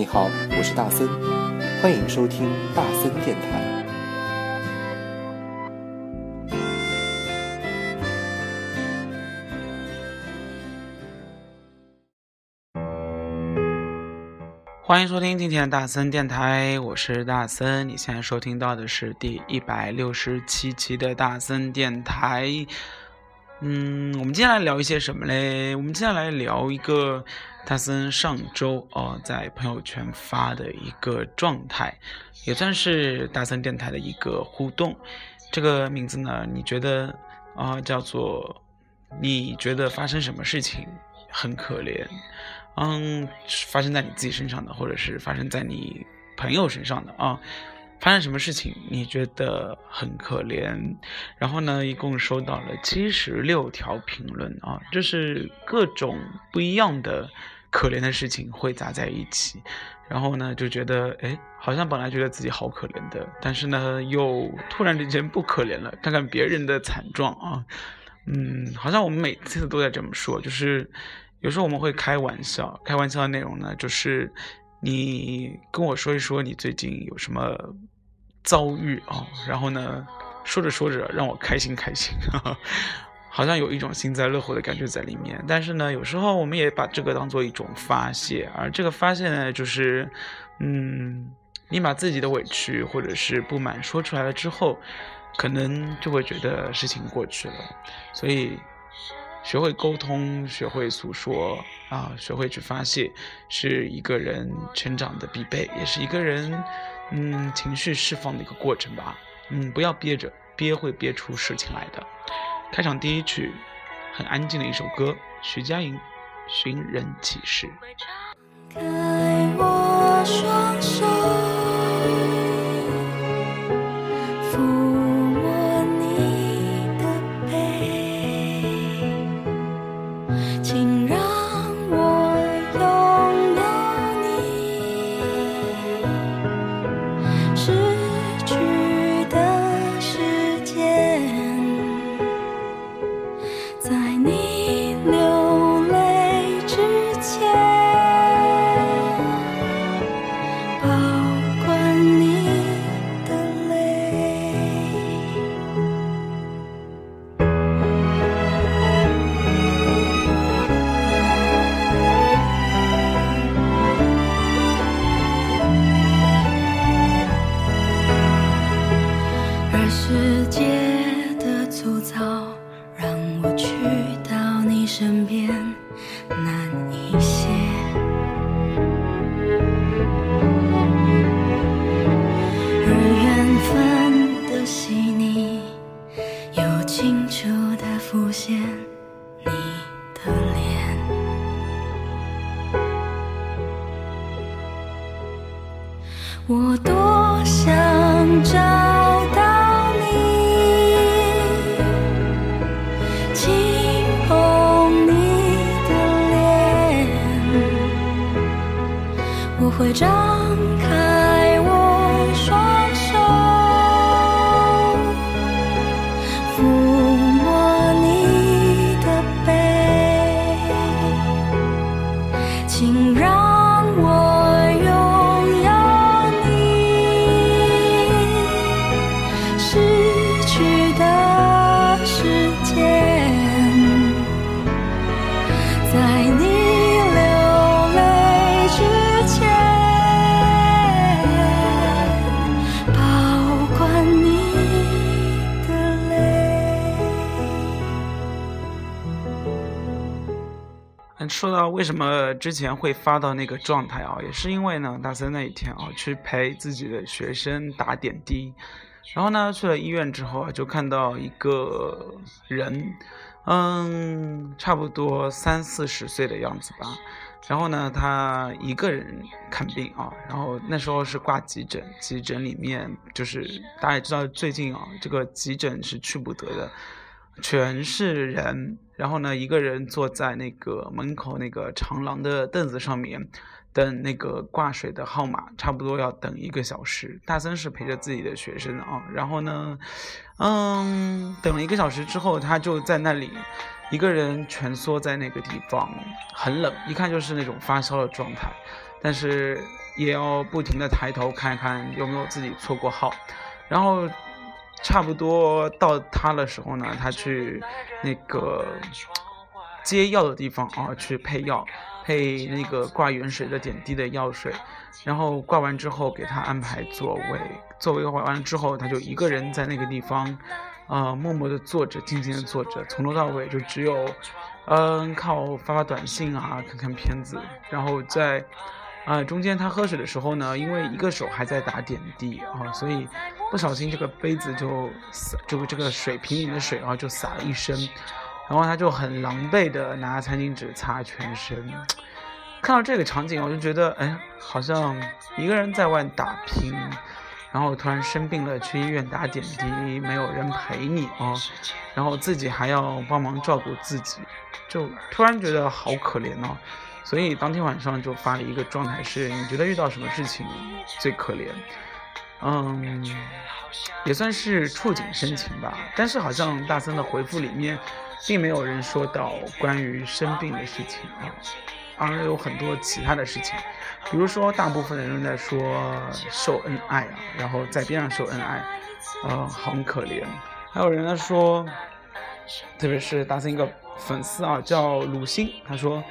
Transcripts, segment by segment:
你好，我是大森，欢迎收听大森电台。欢迎收听今天的大森电台，我是大森。你现在收听到的是第一百六十七期的大森电台。嗯，我们接下来聊一些什么嘞？我们接下来聊一个大森上周哦在朋友圈发的一个状态，也算是大森电台的一个互动。这个名字呢，你觉得啊叫做你觉得发生什么事情很可怜？嗯，发生在你自己身上的，或者是发生在你朋友身上的啊，发生什么事情你觉得很可怜？然后呢，一共收到了七十六条评论啊，就是各种不一样的可怜的事情汇杂在一起，然后呢，就觉得哎，好像本来觉得自己好可怜的，但是呢，又突然之间不可怜了。看看别人的惨状啊，嗯，好像我们每次都在这么说，就是。有时候我们会开玩笑，开玩笑的内容呢，就是你跟我说一说你最近有什么遭遇啊，然后呢，说着说着让我开心开心，好像有一种幸灾乐祸的感觉在里面。但是呢，有时候我们也把这个当做一种发泄，而这个发泄呢，就是，嗯，你把自己的委屈或者是不满说出来了之后，可能就会觉得事情过去了，所以。学会沟通，学会诉说啊，学会去发泄，是一个人成长的必备，也是一个人嗯情绪释放的一个过程吧。嗯，不要憋着，憋会憋出事情来的。开场第一曲，很安静的一首歌，徐佳莹《寻人启事》。开我双我多想找说到为什么之前会发到那个状态啊，也是因为呢，大三那一天啊，去陪自己的学生打点滴，然后呢，去了医院之后啊，就看到一个人，嗯，差不多三四十岁的样子吧，然后呢，他一个人看病啊，然后那时候是挂急诊，急诊里面就是大家也知道，最近啊，这个急诊是去不得的。全是人，然后呢，一个人坐在那个门口那个长廊的凳子上面，等那个挂水的号码，差不多要等一个小时。大森是陪着自己的学生啊，然后呢，嗯，等了一个小时之后，他就在那里一个人蜷缩在那个地方，很冷，一看就是那种发烧的状态。但是也要不停的抬头看看有没有自己错过号，然后差不多到他的时候呢，他去那个接药的地方啊，去配药，配那个挂盐水的点滴的药水，然后挂完之后给他安排座位，座位挂完了之后，他就一个人在那个地方，啊，默默的坐着，静静的坐着，从头到尾就只有，嗯，靠发发短信啊，看看片子，然后在。啊，中间他喝水的时候呢，因为一个手还在打点滴啊，所以不小心这个杯子就洒，就这个水瓶里的水啊就洒了一身，然后他就很狼狈的拿餐巾纸擦全身。看到这个场景，我就觉得，哎，好像一个人在外打拼，然后突然生病了，去医院打点滴，没有人陪你啊，然后自己还要帮忙照顾自己，就突然觉得好可怜哦。所以当天晚上就发了一个状态，是你觉得遇到什么事情最可怜？嗯，也算是触景生情吧。但是好像大森的回复里面，并没有人说到关于生病的事情啊，而有很多其他的事情，比如说大部分的人在说秀恩爱啊，然后在边上秀恩爱，呃，很可怜。还有人在说，特别是大森一个粉丝啊，叫鲁星，他说。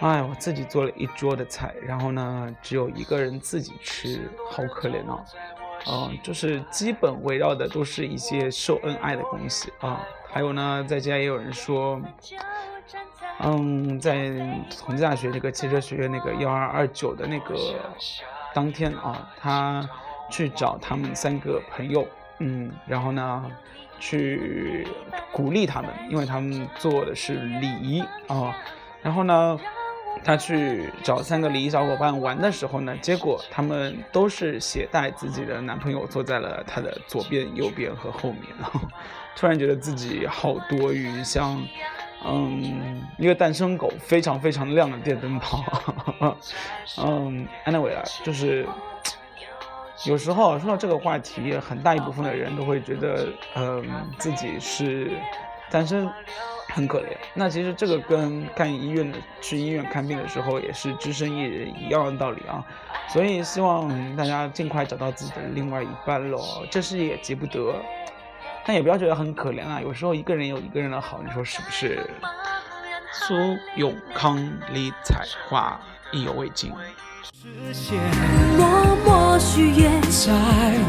哎，我自己做了一桌的菜，然后呢，只有一个人自己吃，好可怜哦。嗯，就是基本围绕的都是一些秀恩爱的东西啊。还有呢，在家也有人说，嗯，在同济大学这个汽车学院那个幺二二九的那个当天啊，他去找他们三个朋友，嗯，然后呢，去鼓励他们，因为他们做的是礼仪啊，然后呢。他去找三个礼仪小伙伴玩的时候呢，结果他们都是携带自己的男朋友坐在了他的左边、右边和后面，然 后突然觉得自己好多余，像嗯一个单身狗，非常非常亮的电灯泡。嗯，anyway 啊，就是有时候说到这个话题，很大一部分的人都会觉得，嗯，自己是单身。很可怜，那其实这个跟看医院的去医院看病的时候也是只身一人一样的道理啊，所以希望大家尽快找到自己的另外一半喽，这事也急不得，但也不要觉得很可怜啊，有时候一个人有一个人的好，你说是不是？苏永康、李彩桦意犹未尽。实现默默许愿，在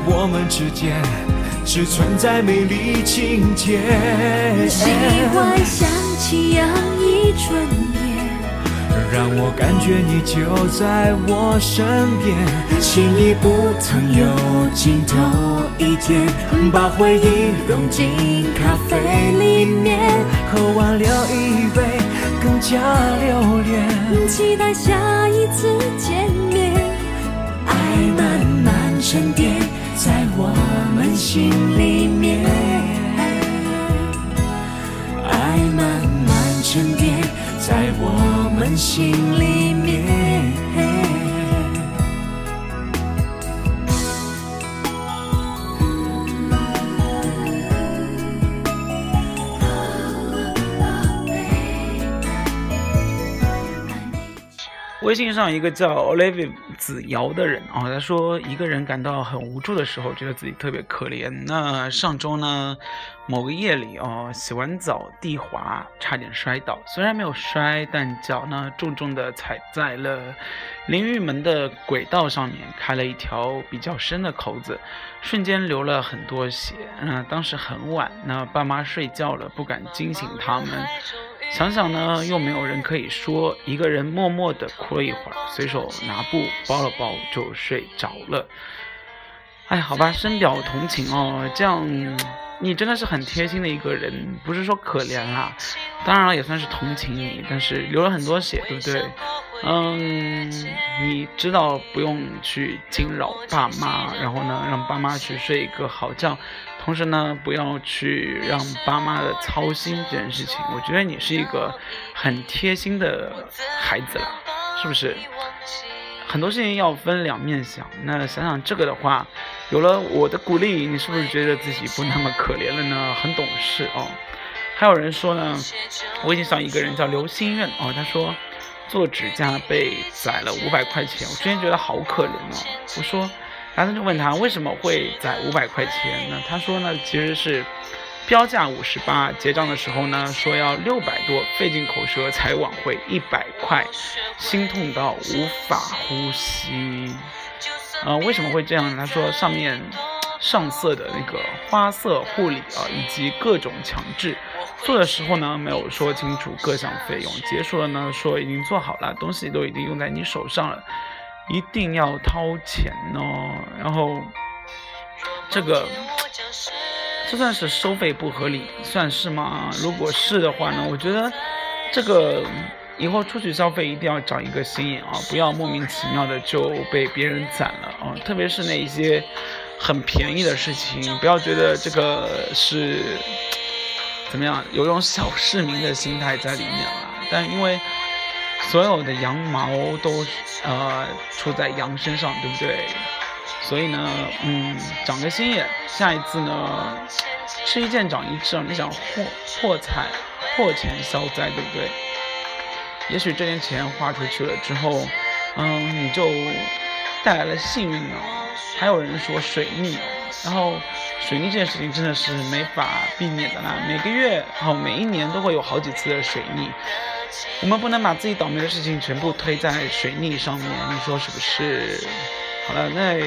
我们之间。只存在美丽情节。喜欢想起洋溢春天，让我感觉你就在我身边。情谊不曾有尽头一天，把回忆融进咖啡里面，喝完留一杯更加留恋。期待下一次见面，爱慢慢沉淀。在我们心里面，爱慢慢沉淀，在我们心微信上一个叫 Olivia 子瑶的人啊，他说一个人感到很无助的时候，觉得自己特别可怜。那上周呢，某个夜里哦，洗完澡地滑，差点摔倒，虽然没有摔，但脚呢重重的踩在了淋浴门的轨道上面，开了一条比较深的口子，瞬间流了很多血。嗯，当时很晚，那爸妈睡觉了，不敢惊醒他们。想想呢，又没有人可以说，一个人默默地哭了一会儿，随手拿布包了包就睡着了。哎，好吧，深表同情哦。这样，你真的是很贴心的一个人，不是说可怜啦，当然了，也算是同情你，但是流了很多血，对不对？嗯，你知道不用去惊扰爸妈，然后呢，让爸妈去睡一个好觉。同时呢，不要去让爸妈的操心这件事情。我觉得你是一个很贴心的孩子了，是不是？很多事情要分两面想。那想想这个的话，有了我的鼓励，你是不是觉得自己不那么可怜了呢？很懂事哦。还有人说呢，微信上一个人叫刘心愿哦，他说。做指甲被宰了五百块钱，我之前觉得好可怜哦。我说，然后就问他为什么会在五百块钱呢？他说呢，其实是标价五十八，结账的时候呢说要六百多，费尽口舌才挽回一百块，心痛到无法呼吸。呃，为什么会这样呢？他说上面上色的那个花色护理啊，以及各种强制。做的时候呢，没有说清楚各项费用。结束了呢，说已经做好了，东西都已经用在你手上了，一定要掏钱哦。然后这个这算是收费不合理，算是吗？如果是的话呢，我觉得这个以后出去消费一定要长一个心眼啊，不要莫名其妙的就被别人宰了啊。特别是那一些很便宜的事情，不要觉得这个是。怎么样？有种小市民的心态在里面了，但因为所有的羊毛都呃出在羊身上，对不对？所以呢，嗯，长个心眼，下一次呢，吃一堑长一智啊，你想破破财破钱消灾，对不对？也许这点钱花出去了之后，嗯，你就带来了幸运哦。还有人说水逆，然后。水逆这件事情真的是没法避免的啦，每个月然后，每一年都会有好几次的水逆，我们不能把自己倒霉的事情全部推在水逆上面，你说是不是？好了，那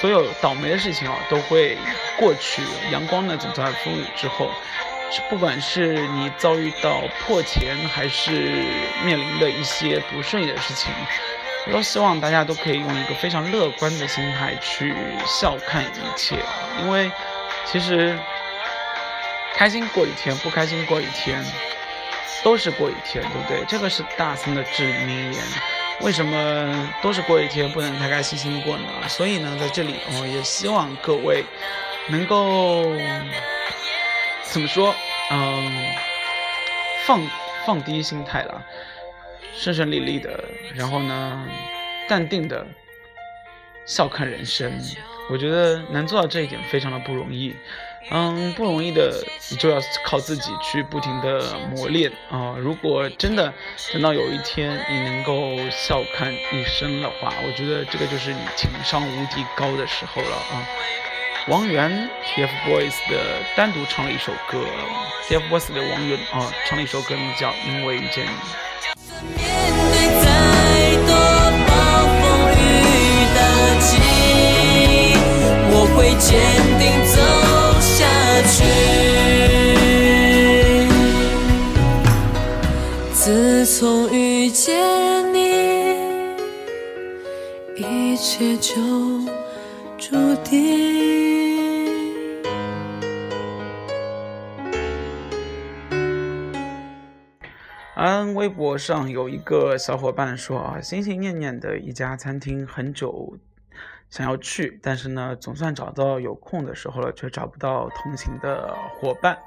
所有倒霉的事情啊都会过去，阳光呢总在风雨之后，不管是你遭遇到破钱，还是面临的一些不顺利的事情。我都希望大家都可以用一个非常乐观的心态去笑看一切，因为其实开心过一天，不开心过一天，都是过一天，对不对？这个是大森的至理名言。为什么都是过一天，不能开开心心过呢？所以呢，在这里哦，也希望各位能够怎么说？嗯，放放低心态了。顺顺利利的，然后呢，淡定的笑看人生。我觉得能做到这一点非常的不容易，嗯，不容易的，你就要靠自己去不停的磨练啊。如果真的等到有一天你能够笑看一生的话，我觉得这个就是你情商无敌高的时候了啊。王源 TFBOYS 的单独唱了一首歌，TFBOYS 的王源啊唱了一首歌，名叫《因为遇见你》。会坚定走去。自从遇见你，一切就注定。嗯，微博上有一个小伙伴说啊，心心念念的一家餐厅，很久。想要去，但是呢，总算找到有空的时候了，却找不到同行的伙伴。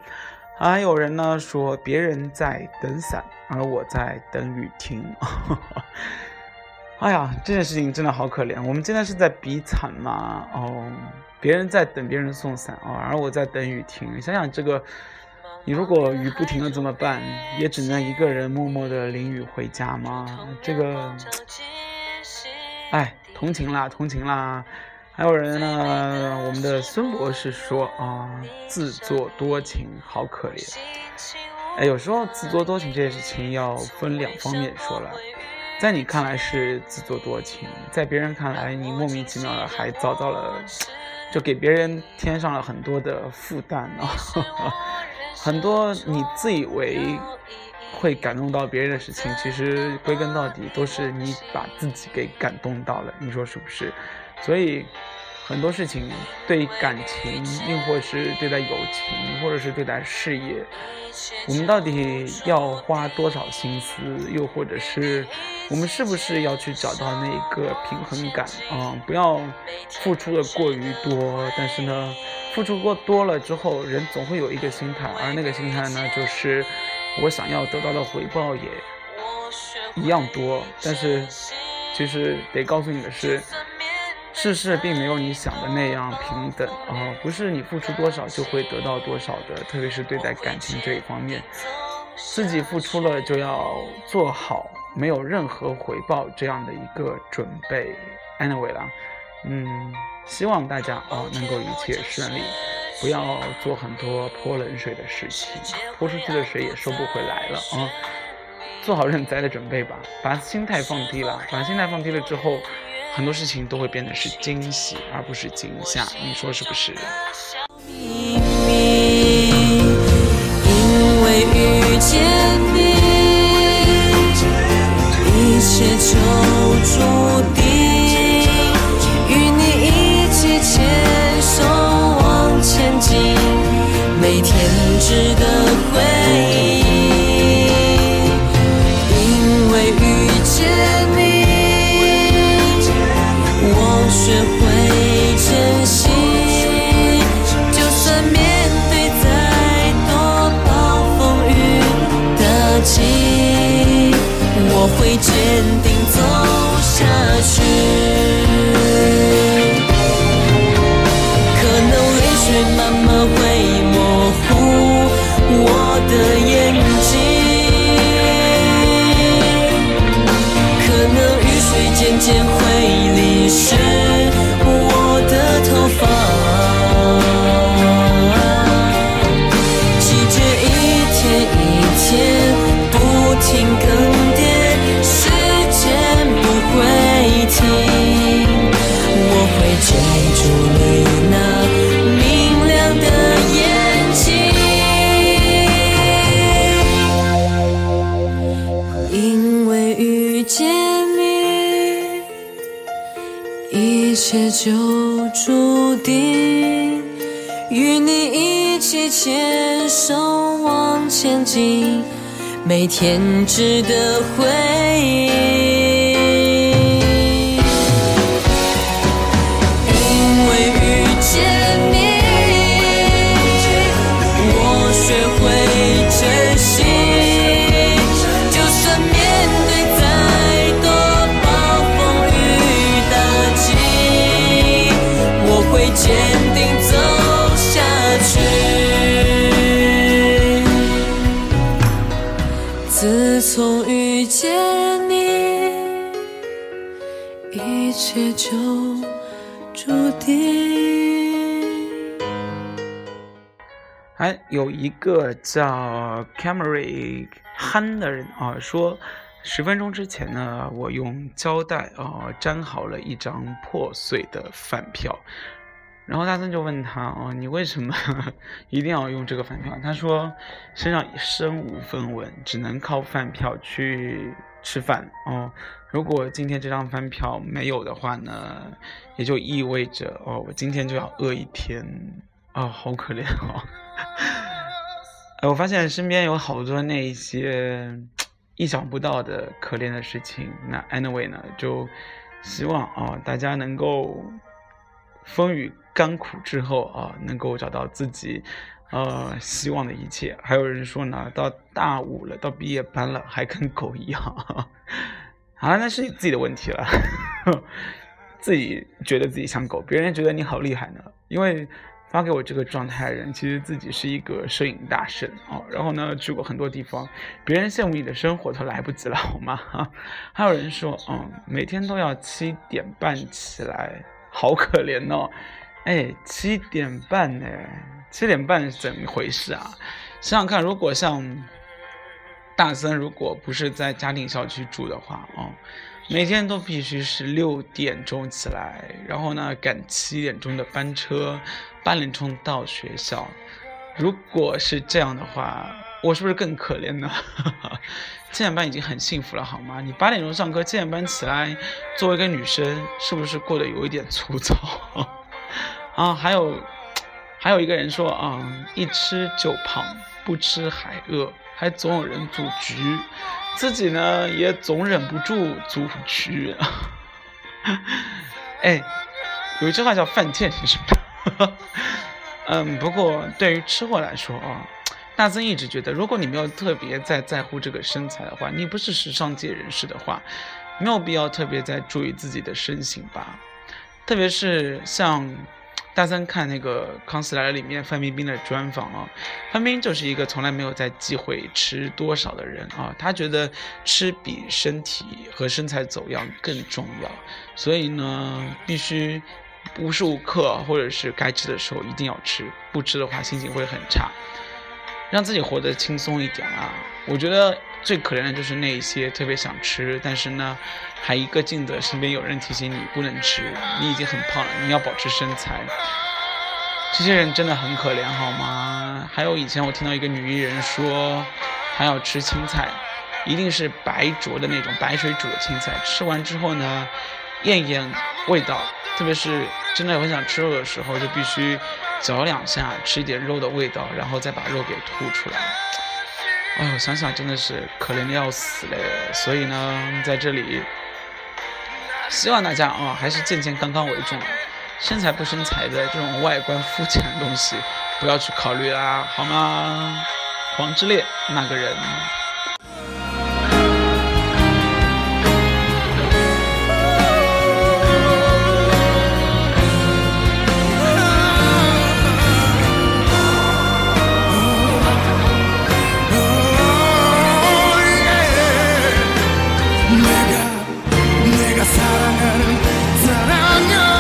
还有人呢说，别人在等伞，而我在等雨停。哎呀，这件事情真的好可怜。我们现在是在比惨吗？哦，别人在等别人送伞哦，而我在等雨停。想想这个，你如果雨不停了怎么办？也只能一个人默默的淋雨回家吗？这个，哎。同情啦，同情啦！还有人呢，我们的孙博士说啊，自作多情，好可怜。哎，有时候自作多情这件事情要分两方面说了，在你看来是自作多情，在别人看来你莫名其妙的还遭到了，就给别人添上了很多的负担啊，很多你自以为。会感动到别人的事情，其实归根到底都是你把自己给感动到了，你说是不是？所以很多事情，对感情，又或是对待友情，或者是对待事业，我们到底要花多少心思？又或者是我们是不是要去找到那个平衡感啊？不要付出的过于多，但是呢，付出过多了之后，人总会有一个心态，而那个心态呢，就是。我想要得到的回报也一样多，但是其实得告诉你的是，世事并没有你想的那样平等啊！不是你付出多少就会得到多少的，特别是对待感情这一方面，自己付出了就要做好，没有任何回报这样的一个准备。Anyway 啦，嗯，希望大家啊能够一切顺利，不要做很多泼冷水的事情，泼出去的水也收不回来了啊。做好认栽的准备吧，把心态放低了，把心态放低了之后，很多事情都会变得是惊喜而不是惊吓，你说是不是？因为遇见水就注定。与你一起牵手往前进，每天值得回忆。有一个叫 Camry Han 的人啊，说十分钟之前呢，我用胶带啊粘好了一张破碎的饭票，然后大森就问他哦，你为什么 一定要用这个饭票？他说身上身无分文，只能靠饭票去吃饭哦。如果今天这张饭票没有的话呢，也就意味着哦，我今天就要饿一天哦，好可怜哦。哎，我发现身边有好多那一些意想不到的可怜的事情。那 anyway 呢，就希望啊，大家能够风雨甘苦之后啊，能够找到自己呃希望的一切。还有人说呢，到大五了，到毕业班了，还跟狗一样。好了，那是自己的问题了，自己觉得自己像狗，别人觉得你好厉害呢，因为。发给我这个状态的人，其实自己是一个摄影大神哦。然后呢，去过很多地方，别人羡慕你的生活都来不及了，好吗？还有人说，嗯，每天都要七点半起来，好可怜哦。哎，七点半呢？七点半是怎么回事啊？想想看，如果像大森，如果不是在嘉定校区住的话，哦。每天都必须是六点钟起来，然后呢赶七点钟的班车，八点钟到学校。如果是这样的话，我是不是更可怜呢？七点半已经很幸福了，好吗？你八点钟上课，七点半起来，作为一个女生，是不是过得有一点粗糙？啊，还有，还有一个人说啊，一吃就胖，不吃还饿，还总有人组局。自己呢也总忍不住组局，哎，有一句话叫“犯贱”，是不是？嗯，不过对于吃货来说啊，大森一直觉得，如果你没有特别在在乎这个身材的话，你不是时尚界人士的话，没有必要特别在注意自己的身形吧。特别是像大三看那个《康熙来了》里面范冰冰的专访啊，范冰冰就是一个从来没有在忌讳吃多少的人啊，她觉得吃比身体和身材走样更重要，所以呢，必须无时无刻或者是该吃的时候一定要吃，不吃的话心情会很差，让自己活得轻松一点啊。我觉得最可怜的就是那一些特别想吃，但是呢，还一个劲的身边有人提醒你不能吃，你已经很胖了，你要保持身材。这些人真的很可怜，好吗？还有以前我听到一个女艺人说，她要吃青菜，一定是白灼的那种白水煮的青菜，吃完之后呢，验验味道，特别是真的很想吃肉的时候，就必须嚼两下，吃一点肉的味道，然后再把肉给吐出来。哎呦，想想真的是可怜的要死嘞！所以呢，在这里，希望大家啊，还是健健康康为重，身材不身材的这种外观肤浅的东西，不要去考虑啦，好吗？黄之烈那个人。 내가 내가 사랑하는 사랑하는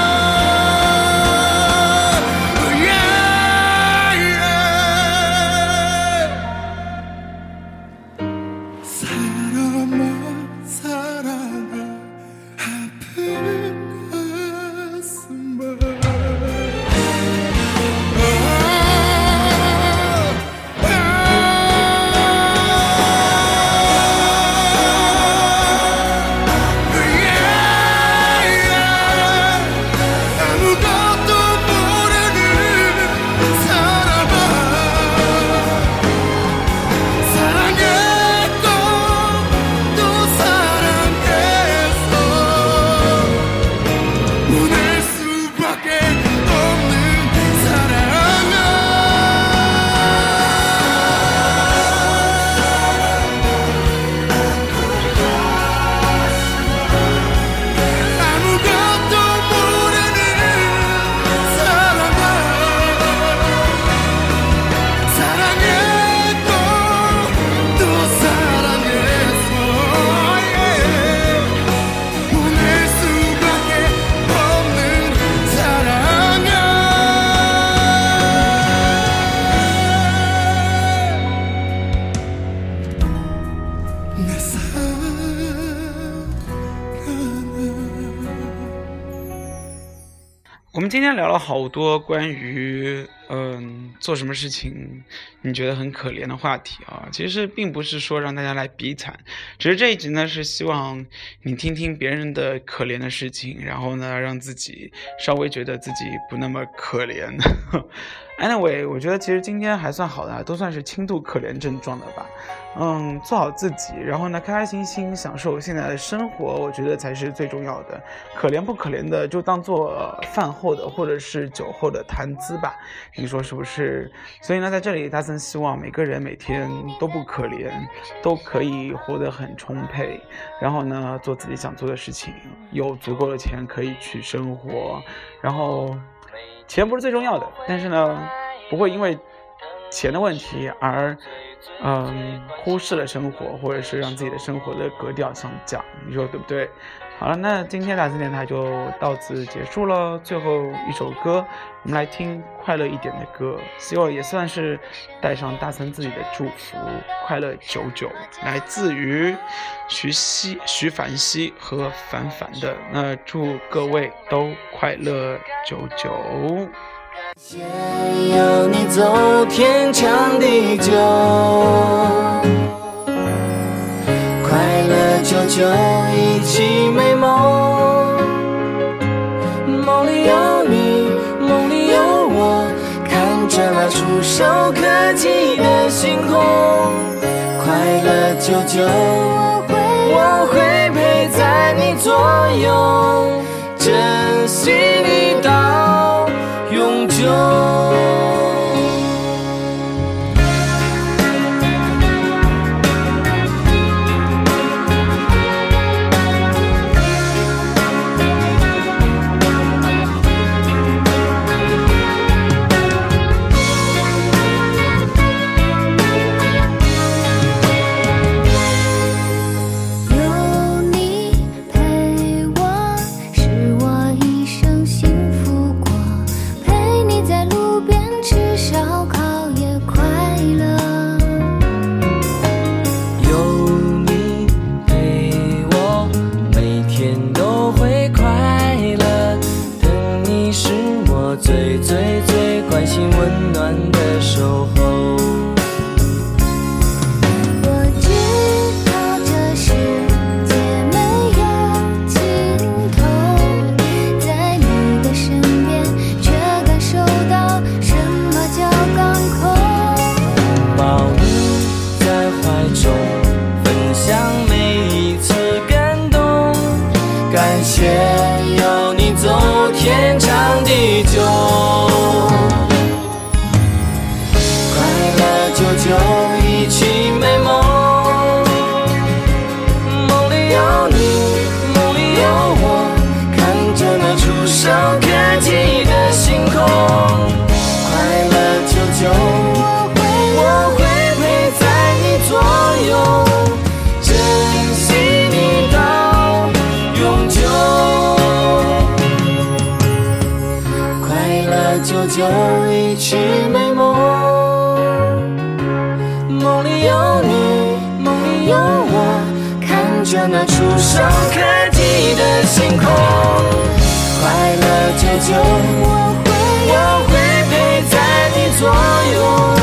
好多关于嗯做什么事情你觉得很可怜的话题啊，其实并不是说让大家来比惨，只是这一集呢是希望你听听别人的可怜的事情，然后呢让自己稍微觉得自己不那么可怜。Anyway，我觉得其实今天还算好的，都算是轻度可怜症状的吧。嗯，做好自己，然后呢，开开心心享受现在的生活，我觉得才是最重要的。可怜不可怜的，就当做饭后的或者是酒后的谈资吧。你说是不是？所以呢，在这里，大森希望每个人每天都不可怜，都可以活得很充沛，然后呢，做自己想做的事情，有足够的钱可以去生活，然后。钱不是最重要的，但是呢，不会因为钱的问题而，嗯，忽视了生活，或者是让自己的生活的格调下降，你说对不对？好了，那今天大森电台就到此结束了。最后一首歌，我们来听快乐一点的歌，希望也算是带上大森自己的祝福，快乐久久，来自于徐熙、徐凡熙和凡凡的。那祝各位都快乐久久。先要你走天长地久，快乐久久，一起美梦。梦里有你，梦里有我，看着那触手可及的星空。快乐久久，我会陪在你左右，珍惜你永触手可及的星空，快乐解救，我会，我会陪在你左右。